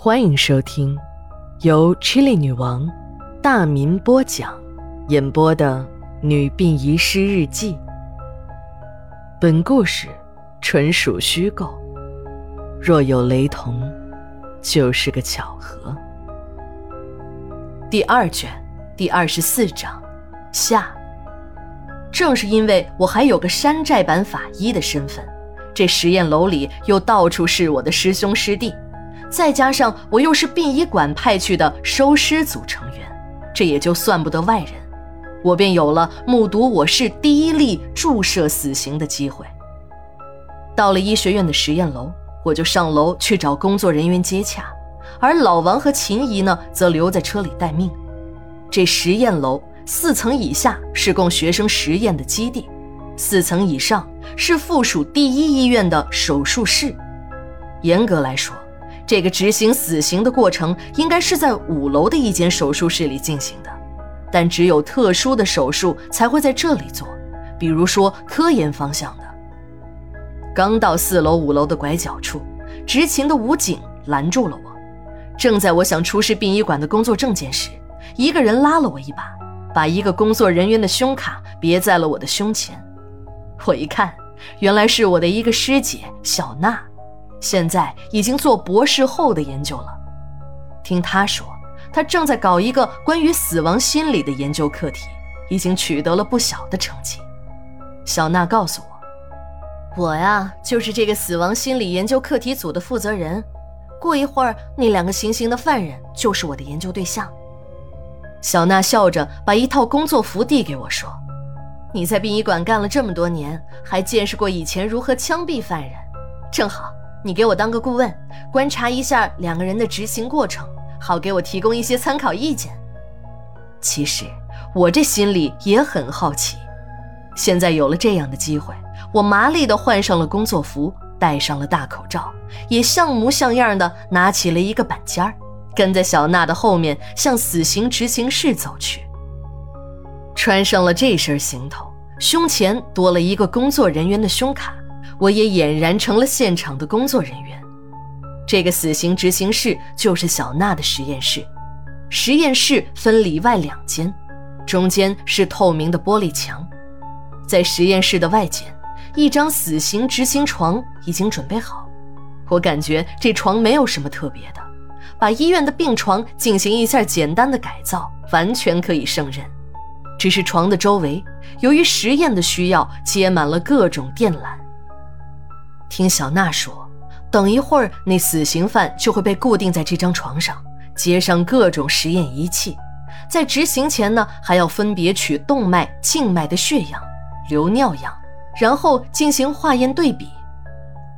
欢迎收听由 Chili 女王大民播讲、演播的《女病遗失日记》。本故事纯属虚构，若有雷同，就是个巧合。第二卷第二十四章下。正是因为我还有个山寨版法医的身份，这实验楼里又到处是我的师兄师弟。再加上我又是殡仪馆派去的收尸组成员，这也就算不得外人，我便有了目睹我市第一例注射死刑的机会。到了医学院的实验楼，我就上楼去找工作人员接洽，而老王和秦姨呢，则留在车里待命。这实验楼四层以下是供学生实验的基地，四层以上是附属第一医院的手术室。严格来说，这个执行死刑的过程应该是在五楼的一间手术室里进行的，但只有特殊的手术才会在这里做，比如说科研方向的。刚到四楼、五楼的拐角处，执勤的武警拦住了我。正在我想出示殡仪馆的工作证件时，一个人拉了我一把，把一个工作人员的胸卡别在了我的胸前。我一看，原来是我的一个师姐小娜。现在已经做博士后的研究了。听他说，他正在搞一个关于死亡心理的研究课题，已经取得了不小的成绩。小娜告诉我，我呀就是这个死亡心理研究课题组的负责人。过一会儿，那两个行刑的犯人就是我的研究对象。小娜笑着把一套工作服递给我，说：“你在殡仪馆干了这么多年，还见识过以前如何枪毙犯人，正好。”你给我当个顾问，观察一下两个人的执行过程，好给我提供一些参考意见。其实我这心里也很好奇。现在有了这样的机会，我麻利地换上了工作服，戴上了大口罩，也像模像样的拿起了一个板尖儿，跟在小娜的后面向死刑执行室走去。穿上了这身行头，胸前多了一个工作人员的胸卡。我也俨然成了现场的工作人员。这个死刑执行室就是小娜的实验室，实验室分里外两间，中间是透明的玻璃墙。在实验室的外间，一张死刑执行床已经准备好。我感觉这床没有什么特别的，把医院的病床进行一下简单的改造，完全可以胜任。只是床的周围，由于实验的需要，接满了各种电缆。听小娜说，等一会儿那死刑犯就会被固定在这张床上，接上各种实验仪器，在执行前呢，还要分别取动脉、静脉的血样、流尿样，然后进行化验对比。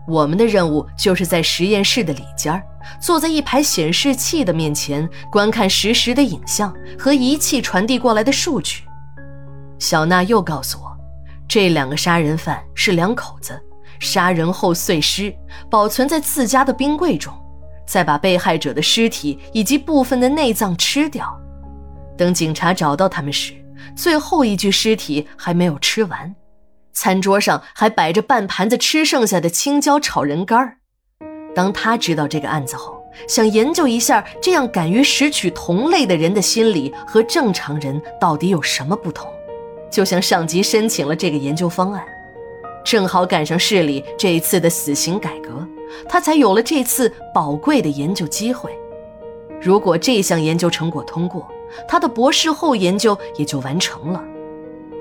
我们的任务就是在实验室的里间坐在一排显示器的面前，观看实时的影像和仪器传递过来的数据。小娜又告诉我，这两个杀人犯是两口子。杀人后碎尸，保存在自家的冰柜中，再把被害者的尸体以及部分的内脏吃掉。等警察找到他们时，最后一具尸体还没有吃完，餐桌上还摆着半盘子吃剩下的青椒炒人干儿。当他知道这个案子后，想研究一下这样敢于拾取同类的人的心理和正常人到底有什么不同，就向上级申请了这个研究方案。正好赶上市里这一次的死刑改革，他才有了这次宝贵的研究机会。如果这项研究成果通过，他的博士后研究也就完成了。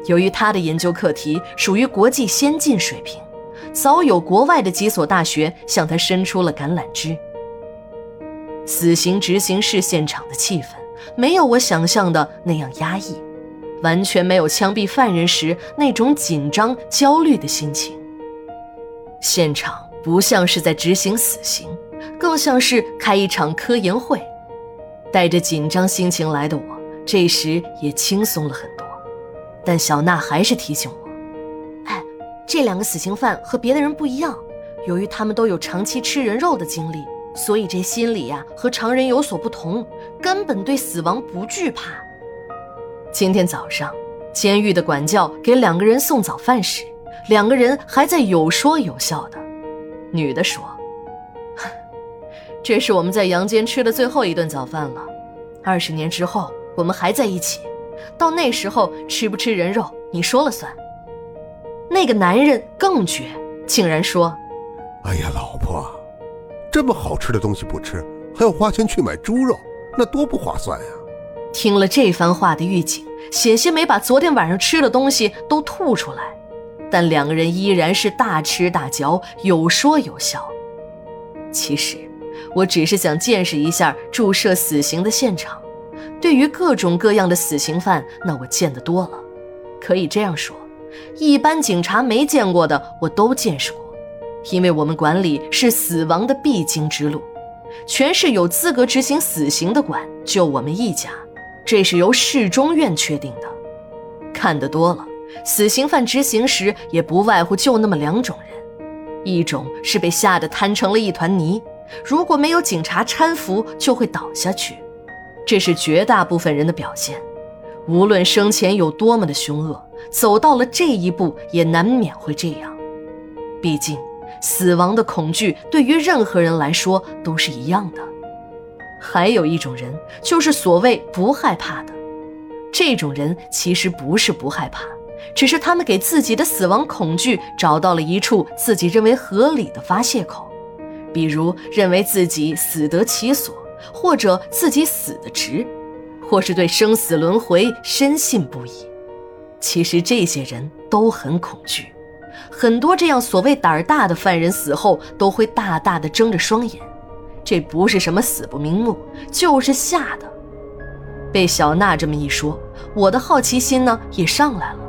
由于他的研究课题属于国际先进水平，早有国外的几所大学向他伸出了橄榄枝。死刑执行室现场的气氛没有我想象的那样压抑。完全没有枪毙犯人时那种紧张、焦虑的心情。现场不像是在执行死刑，更像是开一场科研会。带着紧张心情来的我，这时也轻松了很多。但小娜还是提醒我：“哎，这两个死刑犯和别的人不一样，由于他们都有长期吃人肉的经历，所以这心理呀和常人有所不同，根本对死亡不惧怕。”今天早上，监狱的管教给两个人送早饭时，两个人还在有说有笑的。女的说：“这是我们在阳间吃的最后一顿早饭了。二十年之后，我们还在一起，到那时候吃不吃人肉，你说了算。那个男人更绝，竟然说：“哎呀，老婆，这么好吃的东西不吃，还要花钱去买猪肉，那多不划算呀！”听了这番话的狱警，险些没把昨天晚上吃的东西都吐出来，但两个人依然是大吃大嚼，有说有笑。其实，我只是想见识一下注射死刑的现场。对于各种各样的死刑犯，那我见得多了，可以这样说。一般警察没见过的，我都见识过，因为我们管理是死亡的必经之路，全市有资格执行死刑的管就我们一家，这是由市中院确定的。看得多了，死刑犯执行时也不外乎就那么两种人，一种是被吓得瘫成了一团泥，如果没有警察搀扶就会倒下去，这是绝大部分人的表现。无论生前有多么的凶恶，走到了这一步也难免会这样。毕竟，死亡的恐惧对于任何人来说都是一样的。还有一种人，就是所谓不害怕的。这种人其实不是不害怕，只是他们给自己的死亡恐惧找到了一处自己认为合理的发泄口，比如认为自己死得其所，或者自己死得值。或是对生死轮回深信不疑，其实这些人都很恐惧。很多这样所谓胆儿大的犯人死后都会大大的睁着双眼，这不是什么死不瞑目，就是吓的。被小娜这么一说，我的好奇心呢也上来了。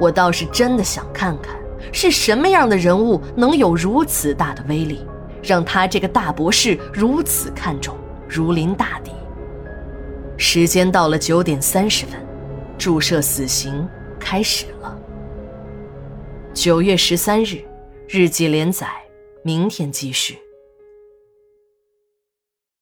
我倒是真的想看看，是什么样的人物能有如此大的威力，让他这个大博士如此看重，如临大敌。时间到了九点三十分，注射死刑开始了。九月十三日，日记连载，明天继续。